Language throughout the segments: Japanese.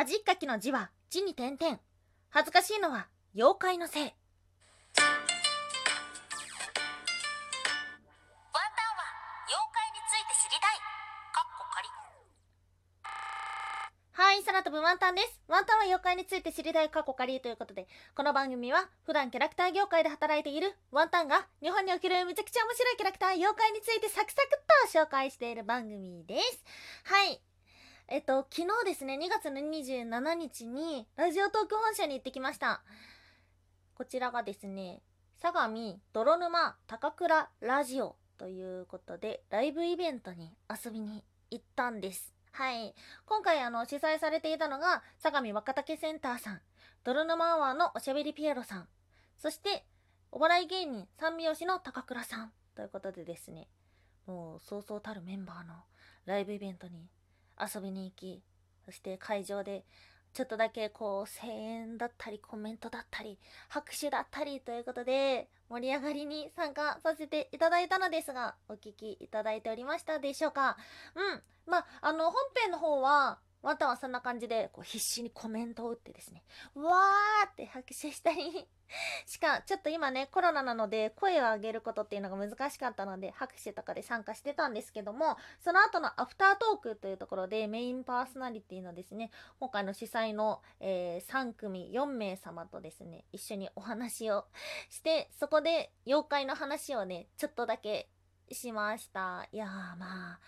恥っかきの字は字に点々。恥ずかしいのは妖怪のせい。ワンタンは妖怪について知りたい。かっこ仮。はい、空飛ぶワンタンです。ワンタンは妖怪について知りたい過去仮ということで、この番組は普段キャラクター業界で働いているワンタンが日本におけるめちゃくちゃ面白いキャラクター妖怪についてサクサクっと紹介している番組です。はい。えっと、昨日ですね、2月の27日に、ラジオトーク本社に行ってきました。こちらがですね、相模泥沼高倉ラジオということで、ライブイベントに遊びに行ったんです。はい。今回あの、主催されていたのが、相模若竹センターさん、泥沼アワーのおしゃべりピエロさん、そして、お笑い芸人三拍子の高倉さんということでですね、もうそうそうたるメンバーのライブイベントに遊びに行き、そして会場でちょっとだけこう声援だったりコメントだったり拍手だったりということで盛り上がりに参加させていただいたのですがお聴きいただいておりましたでしょうか？うん。まああの本編の方はまたはそんな感じでこう必死にコメントを打ってですねわーって拍手したり。しかちょっと今ねコロナなので声を上げることっていうのが難しかったので拍手とかで参加してたんですけどもその後のアフタートークというところでメインパーソナリティのですね今回の主催の、えー、3組4名様とですね一緒にお話をしてそこで妖怪の話をねちょっとだけしました。いやーまあ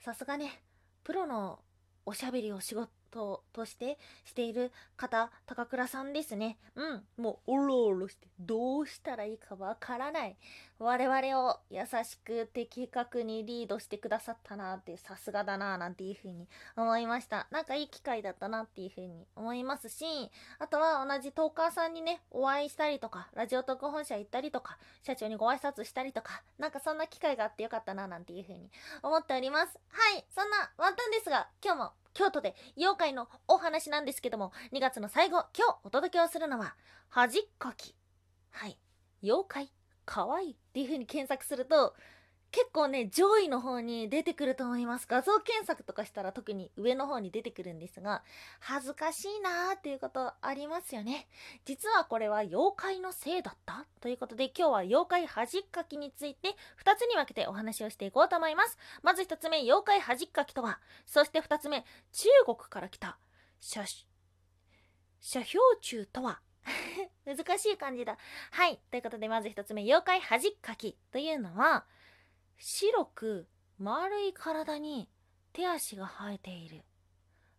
さすがねプロのおしゃべりを仕事としてしている方、高倉さんですね。うん。もう、おろおろして、どうしたらいいかわからない。我々を優しく的確にリードしてくださったなって、さすがだななんていうふうに思いました。なんかいい機会だったなっていうふうに思いますし、あとは同じトーカーさんにね、お会いしたりとか、ラジオ特本社行ったりとか、社長にご挨拶したりとか、なんかそんな機会があってよかったななんていうふうに思っております。はい。そんなワンタンですが、今日も京都で妖怪のお話なんですけども、2月の最後、今日お届けをするのは、恥っこき。はい。妖怪、かわいいっていう風に検索すると、結構ね、上位の方に出てくると思います。画像検索とかしたら特に上の方に出てくるんですが、恥ずかしいなーっていうことありますよね。実はこれは妖怪のせいだった？ということで、今日は妖怪恥っかきについて2つに分けてお話をしていこうと思います。まず1つ目、妖怪恥っかきとは、そして2つ目、中国から来た、写、写標中とは、難しい感じだ。はい。ということで、まず1つ目、妖怪恥っかきというのは、白く丸い体に手足が生えている。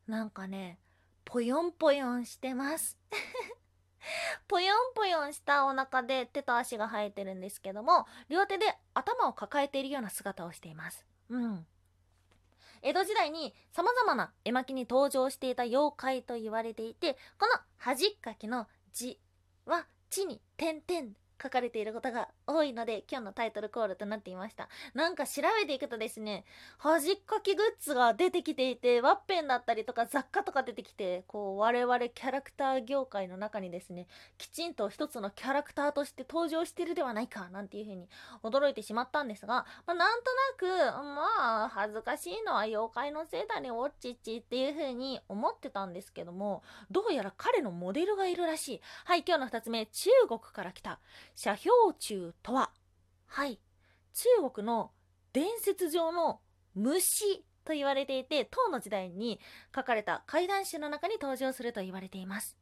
なんかね、ぽよんぽよんしてます。ぽよんぽよんしたお腹で手と足が生えてるんですけども、両手で頭を抱えているような姿をしています。うん。江戸時代に様々な絵巻に登場していた妖怪と言われていて、この恥っかきの字は地に点々書かれていることが多いので今日のタイトルコールとなっていました。なんか調べていくとですね恥っかきグッズが出てきていてワッペンだったりとか雑貨とか出てきてこう我々キャラクター業界の中にですねきちんと一つのキャラクターとして登場してるではないかなんていうふうに驚いてしまったんですが、まあ、なんとなくうんあ恥ずかしいのは妖怪のせいだねおっちっちっていうふうに思ってたんですけどもどうやら彼のモデルがいるらしい。はい今日の2つ目中国から来た写標虫とは。はい。中国の伝説上の虫と言われていて唐の時代に書かれた怪談集の中に登場すると言われています。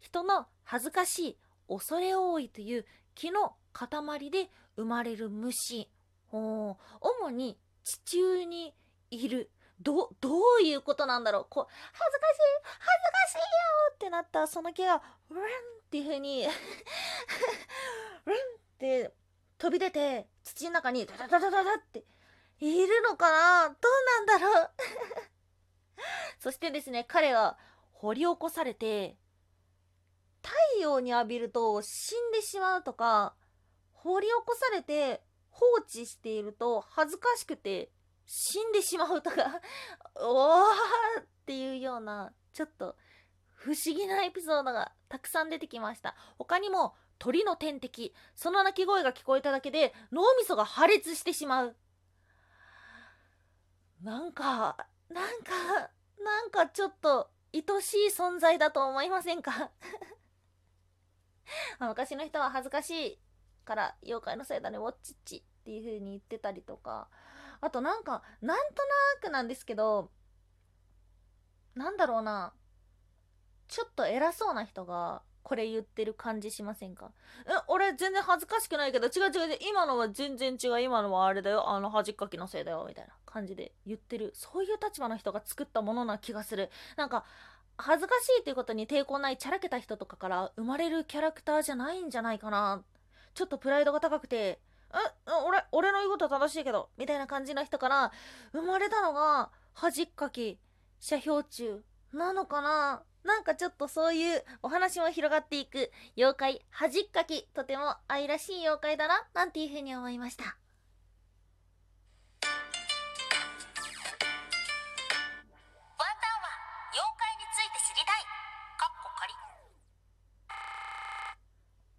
人の恥ずかしい恐れ多いという気の塊で生まれる虫。主に地中にいる。どどういうことなんだろう。こう恥ずかしい恥ずかしいよってなった。その毛がウンっていう風に うんって飛び出て土の中にダダダダダダっているのかな？どうなんだろう。そしてですね彼は掘り起こされて太陽に浴びると死んでしまうとか掘り起こされて放置していると恥ずかしくて死んでしまうとか おーっていうようなちょっと不思議なエピソードがたくさん出てきました。他にも鳥の天敵その鳴き声が聞こえただけで脳みそが破裂してしまう。なんかなんかなんかちょっと愛しい存在だと思いませんか？昔の人は恥ずかしい。から妖怪のせいだねウォッチッチっていう風に言ってたりとかあとなんかなんとなくなんですけどなんだろうなちょっと偉そうな人がこれ言ってる感じしませんか？え、俺全然恥ずかしくないけど、違う違う違う、今のは全然違う、今のはあれだよ、あの恥かきのせいだよ、みたいな感じで言ってる。そういう立場の人が作ったものな気がする。なんか、恥ずかしいっていうことに抵抗ないチャラけた人とかから生まれるキャラクターじゃないんじゃないかな。ちょっとプライドが高くて、え、俺、俺の言うことは正しいけど、みたいな感じの人から生まれたのが恥かき、車標中なのかな。なんかちょっとそういうお話も広がっていく妖怪恥っかきとても愛らしい妖怪だななんていうふうに思いました。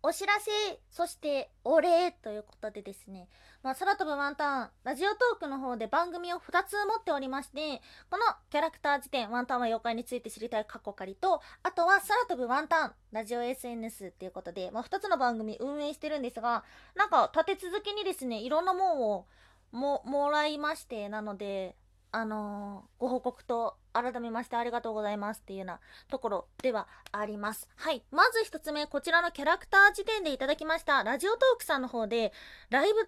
お知らせ、そしてお礼ということでですね、まあ、空飛ぶワンタン、ラジオトークの方で番組を2つ持っておりまして、このキャラクター辞典、ワンタンは妖怪について知りたい過去仮と、あとは空飛ぶワンタン、ラジオ SNS っていうことで、まあ、2つの番組運営してるんですが、なんか立て続けにですね、いろんなもんをも、もらいまして、なので、あのー、ご報告と改めましてありがとうございますっていうようなところではあります。はい。まず一つ目、こちらのキャラクター時点でいただきました、ラジオトークさんの方で、ライブ、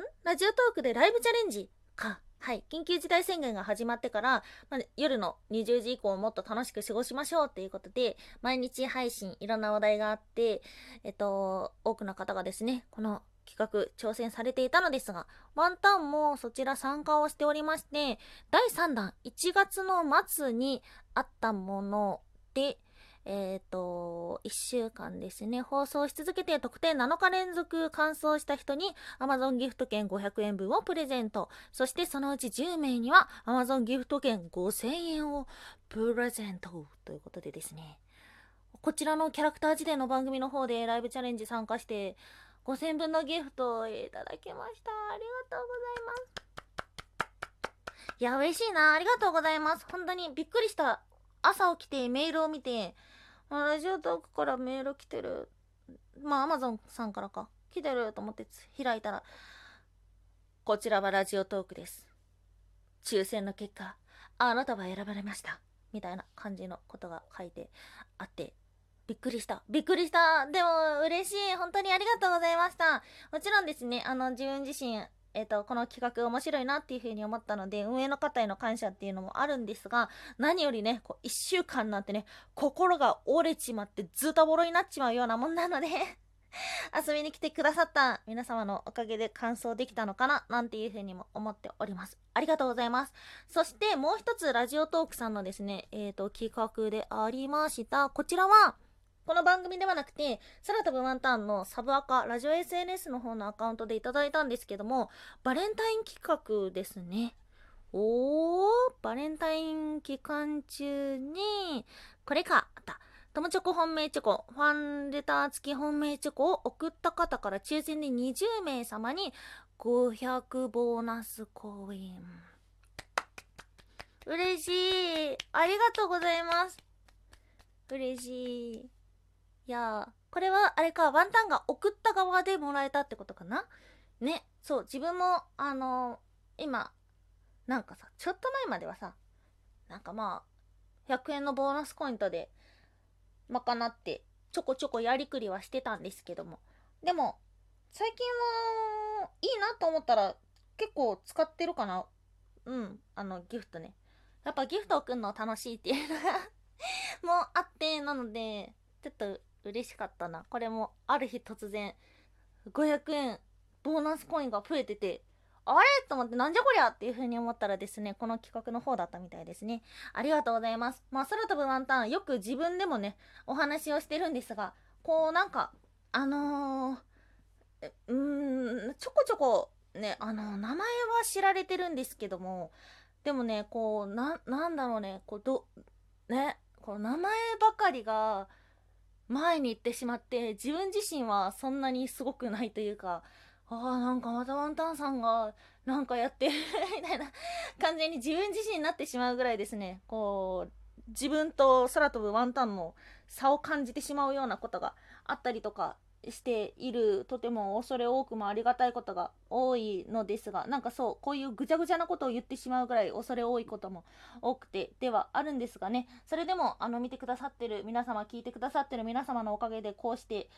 ん？ラジオトークでライブチャレンジか。はい。緊急事態宣言が始まってから、ま、夜の20時以降もっと楽しく過ごしましょうっていうことで、毎日配信いろんな話題があって、えっと、多くの方がですね、この企画挑戦されていたのですが、ワンタンもそちら参加をしておりまして、第3弾1月の末にあったもので、えっ、ー、と、1週間ですね、放送し続けて特典7日連続完走した人に Amazon ギフト券500円分をプレゼント。そしてそのうち10名には Amazon ギフト券5000円をプレゼントということでですね。こちらのキャラクター辞典の番組の方でライブチャレンジ参加して、5000分のギフトをいただきました。ありがとうございます。いや、嬉しいな。ありがとうございます。本当にびっくりした。朝起きてメールを見て、ラジオトークからメール来てる。まあ、アマゾンさんからか。来てると思って開いたら、こちらはラジオトークです。抽選の結果、あなたは選ばれました。みたいな感じのことが書いてあって、びっくりした。びっくりした。でも、嬉しい。本当にありがとうございました。もちろんですね、あの、自分自身、えっ、と、この企画面白いなっていう風に思ったので、運営の方への感謝っていうのもあるんですが、何よりね、こう、一週間なんてね、心が折れちまってずたぼろになっちまうようなもんなので 遊びに来てくださった皆様のおかげで完走できたのかななんていうふうにも思っております。ありがとうございます。そしてもう一つラジオトークさんのですね、えっ、ー、と、企画でありました。こちらは、この番組ではなくて、空飛ぶワンタンのサブアカ、ラジオ SNS の方のアカウントでいただいたんですけども、バレンタイン企画ですね。おー、バレンタイン期間中に、これか、あった。友チョコ本命チョコ、ファンレター付き本命チョコを送った方から抽選で20名様に500ボーナスコイン。嬉しい。ありがとうございます。嬉しい。いやこれはあれか、ワンタンが送った側でもらえたってことかな？ね、そう、自分も、あのー、今、なんかさ、ちょっと前まではさ、なんかまあ、100円のボーナスコイントで、賄って、ちょこちょこやりくりはしてたんですけども。でも、最近は、いいなと思ったら、結構使ってるかな？うん、あの、ギフトね。やっぱギフト送るの楽しいっていうのが もうあって、なので、ちょっと嬉しかったな。これもある日突然500円ボーナスコインが増えてて、あれ？と思ってなんじゃこりゃ？っていう風に思ったらですね、この企画の方だったみたいですね。ありがとうございます。まあ、空飛ぶワンタン、よく自分でもね、お話をしてるんですが、こうなんか、あのー、うーん、ちょこちょこ、ね、あの、名前は知られてるんですけども、でもね、こう、な、なんだろうね、こう、ど、ね、こう、名前ばかりが、前に行ってしまって自分自身はそんなにすごくないというかああなんかまたワンタンさんがなんかやってる みたいな完全に自分自身になってしまうぐらいですね。こう自分と空飛ぶワンタンの差を感じてしまうようなことがあったりとかしているとても恐れ多くもありがたいことが多いのですがなんかそうこういうぐちゃぐちゃなことを言ってしまうぐらい恐れ多いことも多くて。ではあるんですがねそれでもあの見てくださってる皆様聞いてくださってる皆様のおかげでこうして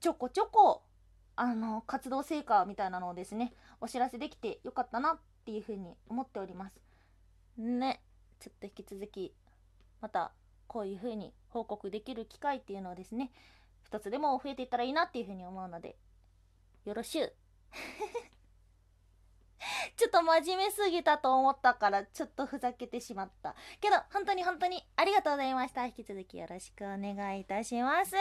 ちょこちょこあの活動成果みたいなのをですねお知らせできてよかったなっていうふうに思っております。ねちょっと引き続きまたこういうふうに報告できる機会っていうのをですね一つでも増えていったらいいなっていうふうに思うのでよろしゅう。ちょっと真面目すぎたと思ったからちょっとふざけてしまった。けど本当に本当にありがとうございました。引き続きよろしくお願いいたします。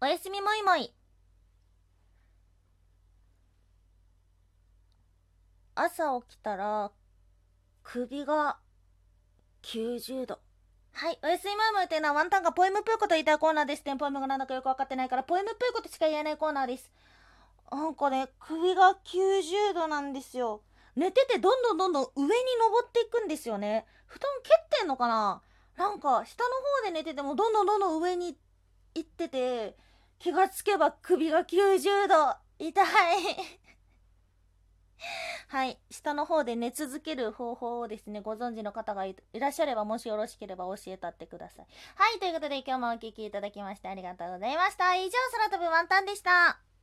おやすみもいもい朝起きたら首が90度。はいおやすみもいもいというのはワンタンがポエムプーコと言いたいコーナーです。でポエムがなんだかよく分かってないからポエムプーコとしか言えないコーナーです。なんかね首が90度なんですよ。寝ててどんどんどんどん上に登っていくんですよね。布団蹴ってんのかな？なんか下の方で寝ててもどんどんどんどん上に行ってて気がつけば首が90度痛い。はい。下の方で寝続ける方法をですねご存知の方がいらっしゃればもしよろしければ教えたってください。はい。ということで今日もお聴きいただきましてありがとうございました。以上空飛ぶワンタンでした。